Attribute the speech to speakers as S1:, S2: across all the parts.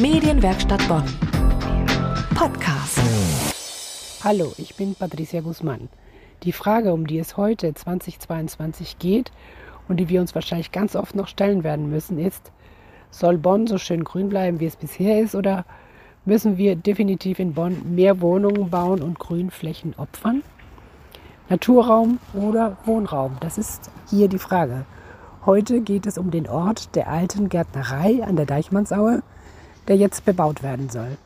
S1: Medienwerkstatt Bonn. Podcast.
S2: Hallo, ich bin Patricia Guzman. Die Frage, um die es heute 2022 geht und die wir uns wahrscheinlich ganz oft noch stellen werden müssen, ist, soll Bonn so schön grün bleiben, wie es bisher ist, oder müssen wir definitiv in Bonn mehr Wohnungen bauen und Grünflächen opfern? Naturraum oder Wohnraum? Das ist hier die Frage. Heute geht es um den Ort der alten Gärtnerei an der Deichmannsaue, der jetzt bebaut werden soll.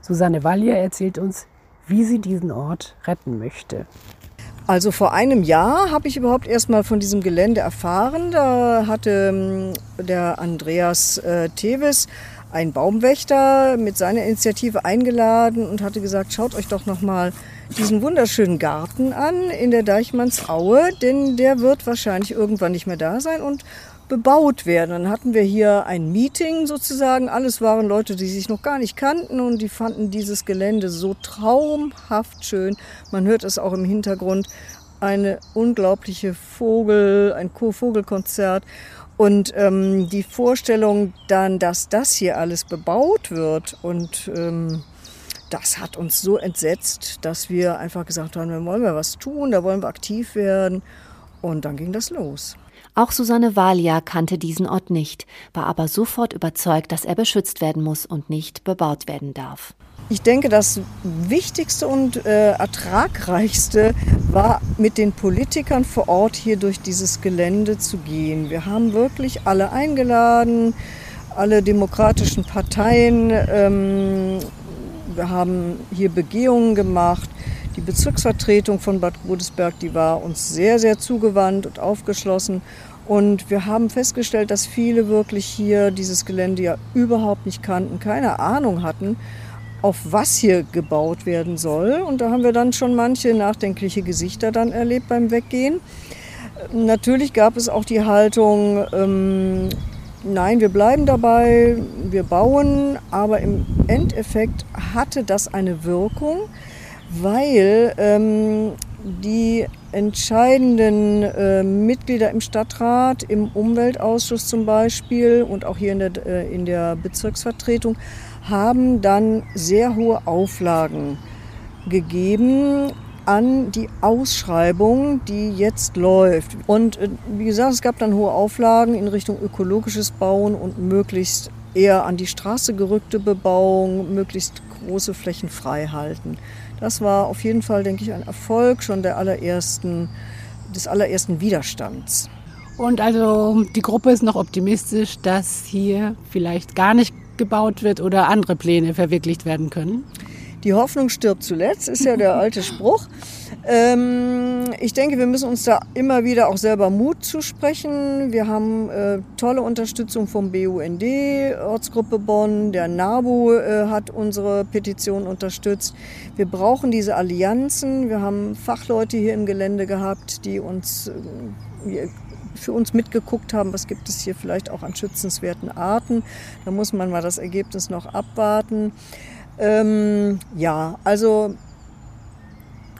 S2: Susanne Wallier erzählt uns, wie sie diesen Ort retten möchte.
S3: Also vor einem Jahr habe ich überhaupt erst mal von diesem Gelände erfahren. Da hatte ähm, der Andreas äh, Tevis einen Baumwächter mit seiner Initiative eingeladen und hatte gesagt, schaut euch doch noch mal diesen wunderschönen Garten an in der Deichmannsaue, denn der wird wahrscheinlich irgendwann nicht mehr da sein und bebaut werden. Dann hatten wir hier ein Meeting sozusagen. Alles waren Leute, die sich noch gar nicht kannten und die fanden dieses Gelände so traumhaft schön. Man hört es auch im Hintergrund. Eine unglaubliche Vogel, ein Vogelkonzert. Und ähm, die Vorstellung dann, dass das hier alles bebaut wird und ähm, das hat uns so entsetzt, dass wir einfach gesagt haben, wir wollen wir was tun, da wollen wir aktiv werden. Und dann ging das los.
S1: Auch Susanne Walia kannte diesen Ort nicht, war aber sofort überzeugt, dass er beschützt werden muss und nicht bebaut werden darf.
S3: Ich denke, das Wichtigste und äh, Ertragreichste war, mit den Politikern vor Ort hier durch dieses Gelände zu gehen. Wir haben wirklich alle eingeladen, alle demokratischen Parteien, ähm, wir haben hier Begehungen gemacht. Die Bezirksvertretung von Bad Godesberg, die war uns sehr, sehr zugewandt und aufgeschlossen. Und wir haben festgestellt, dass viele wirklich hier dieses Gelände ja überhaupt nicht kannten, keine Ahnung hatten, auf was hier gebaut werden soll. Und da haben wir dann schon manche nachdenkliche Gesichter dann erlebt beim Weggehen. Natürlich gab es auch die Haltung, ähm, Nein, wir bleiben dabei, wir bauen, aber im Endeffekt hatte das eine Wirkung, weil ähm, die entscheidenden äh, Mitglieder im Stadtrat, im Umweltausschuss zum Beispiel und auch hier in der, äh, in der Bezirksvertretung haben dann sehr hohe Auflagen gegeben an die Ausschreibung, die jetzt läuft. Und äh, wie gesagt, es gab dann hohe Auflagen in Richtung ökologisches Bauen und möglichst eher an die Straße gerückte Bebauung, möglichst große Flächen frei halten. Das war auf jeden Fall, denke ich, ein Erfolg schon der allerersten, des allerersten Widerstands.
S2: Und also die Gruppe ist noch optimistisch, dass hier vielleicht gar nicht gebaut wird oder andere Pläne verwirklicht werden können?
S3: Die Hoffnung stirbt zuletzt, ist ja der alte Spruch. Ähm, ich denke, wir müssen uns da immer wieder auch selber Mut zusprechen. Wir haben äh, tolle Unterstützung vom BUND, Ortsgruppe Bonn. Der NABU äh, hat unsere Petition unterstützt. Wir brauchen diese Allianzen. Wir haben Fachleute hier im Gelände gehabt, die uns äh, für uns mitgeguckt haben, was gibt es hier vielleicht auch an schützenswerten Arten. Da muss man mal das Ergebnis noch abwarten. Ähm, ja, also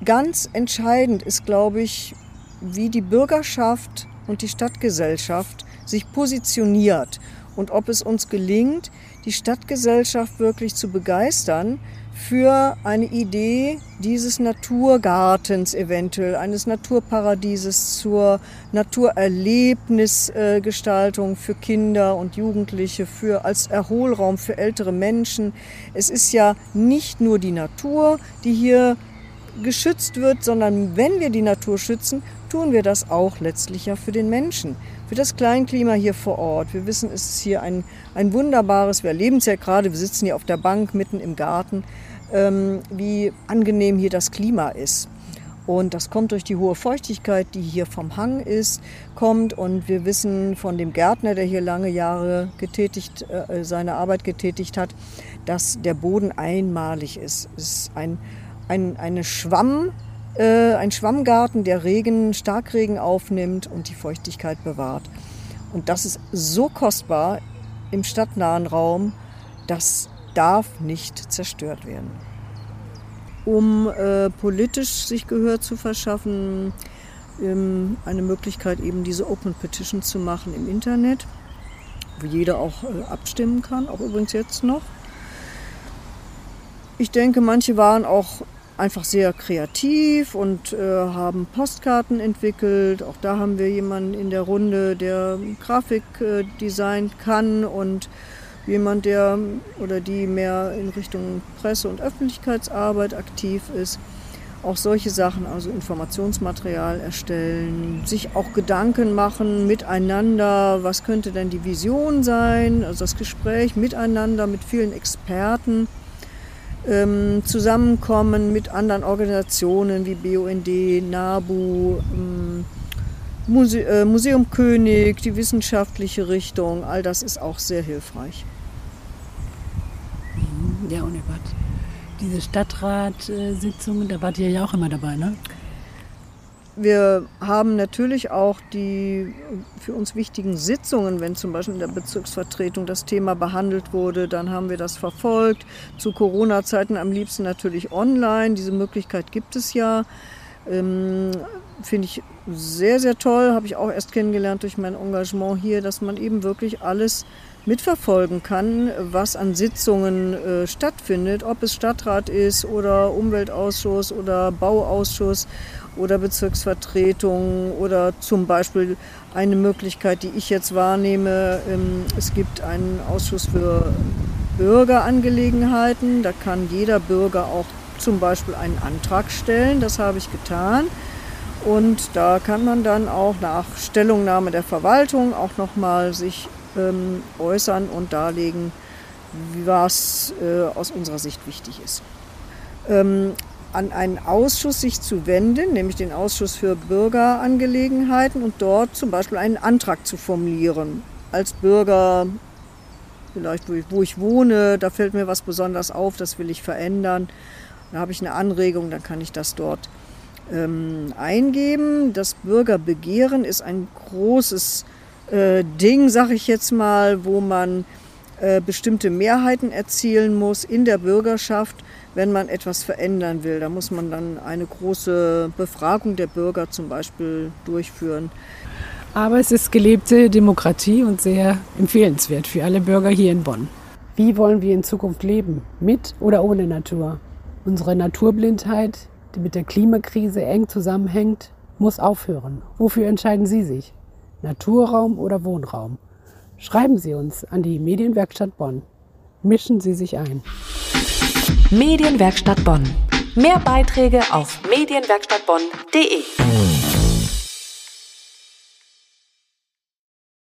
S3: ganz entscheidend ist, glaube ich, wie die Bürgerschaft und die Stadtgesellschaft sich positioniert und ob es uns gelingt, die Stadtgesellschaft wirklich zu begeistern für eine Idee dieses Naturgartens eventuell, eines Naturparadieses zur Naturerlebnisgestaltung für Kinder und Jugendliche, für, als Erholraum für ältere Menschen. Es ist ja nicht nur die Natur, die hier geschützt wird, sondern wenn wir die Natur schützen, tun wir das auch letztlich ja für den Menschen, für das Kleinklima hier vor Ort. Wir wissen, es ist hier ein, ein wunderbares, wir erleben es ja gerade, wir sitzen hier auf der Bank mitten im Garten, wie angenehm hier das Klima ist. Und das kommt durch die hohe Feuchtigkeit, die hier vom Hang ist, kommt. Und wir wissen von dem Gärtner, der hier lange Jahre getätigt, äh, seine Arbeit getätigt hat, dass der Boden einmalig ist. Es ist ein, ein, eine Schwamm, äh, ein Schwammgarten, der Regen, Starkregen aufnimmt und die Feuchtigkeit bewahrt. Und das ist so kostbar im stadtnahen Raum, das darf nicht zerstört werden. Um äh, politisch sich Gehör zu verschaffen, ähm, eine Möglichkeit eben diese Open Petition zu machen im Internet, wo jeder auch äh, abstimmen kann, auch übrigens jetzt noch. ich denke, manche waren auch einfach sehr kreativ und äh, haben Postkarten entwickelt. Auch da haben wir jemanden in der Runde, der Grafikdesign äh, kann und jemand, der oder die mehr in Richtung Presse- und Öffentlichkeitsarbeit aktiv ist. Auch solche Sachen, also Informationsmaterial erstellen, sich auch Gedanken machen miteinander, was könnte denn die Vision sein, also das Gespräch miteinander mit vielen Experten ähm, zusammenkommen mit anderen Organisationen wie BUND, NABU, ähm, Muse äh, Museum König, die wissenschaftliche Richtung, all das ist auch sehr hilfreich.
S2: Ja, und diese Stadtratssitzungen, da wart ihr ja auch immer dabei, ne?
S3: Wir haben natürlich auch die für uns wichtigen Sitzungen, wenn zum Beispiel in der Bezirksvertretung das Thema behandelt wurde, dann haben wir das verfolgt. Zu Corona-Zeiten am liebsten natürlich online. Diese Möglichkeit gibt es ja. Ähm, Finde ich sehr, sehr toll. Habe ich auch erst kennengelernt durch mein Engagement hier, dass man eben wirklich alles mitverfolgen kann, was an Sitzungen äh, stattfindet, ob es Stadtrat ist oder Umweltausschuss oder Bauausschuss oder Bezirksvertretung oder zum Beispiel eine Möglichkeit, die ich jetzt wahrnehme. Ähm, es gibt einen Ausschuss für Bürgerangelegenheiten. Da kann jeder Bürger auch zum Beispiel einen Antrag stellen. Das habe ich getan. Und da kann man dann auch nach Stellungnahme der Verwaltung auch nochmal sich ähm, äußern und darlegen, was äh, aus unserer Sicht wichtig ist. Ähm, an einen Ausschuss sich zu wenden, nämlich den Ausschuss für Bürgerangelegenheiten und dort zum Beispiel einen Antrag zu formulieren. Als Bürger, vielleicht wo ich, wo ich wohne, da fällt mir was besonders auf, das will ich verändern. Da habe ich eine Anregung, dann kann ich das dort ähm, eingeben. Das Bürgerbegehren ist ein großes äh, Ding, sage ich jetzt mal, wo man äh, bestimmte Mehrheiten erzielen muss in der Bürgerschaft wenn man etwas verändern will. Da muss man dann eine große Befragung der Bürger zum Beispiel durchführen.
S2: Aber es ist gelebte Demokratie und sehr empfehlenswert für alle Bürger hier in Bonn. Wie wollen wir in Zukunft leben? Mit oder ohne Natur? Unsere Naturblindheit, die mit der Klimakrise eng zusammenhängt, muss aufhören. Wofür entscheiden Sie sich? Naturraum oder Wohnraum? Schreiben Sie uns an die Medienwerkstatt Bonn. Mischen Sie sich ein.
S1: Medienwerkstatt Bonn. Mehr Beiträge auf medienwerkstattbonn.de.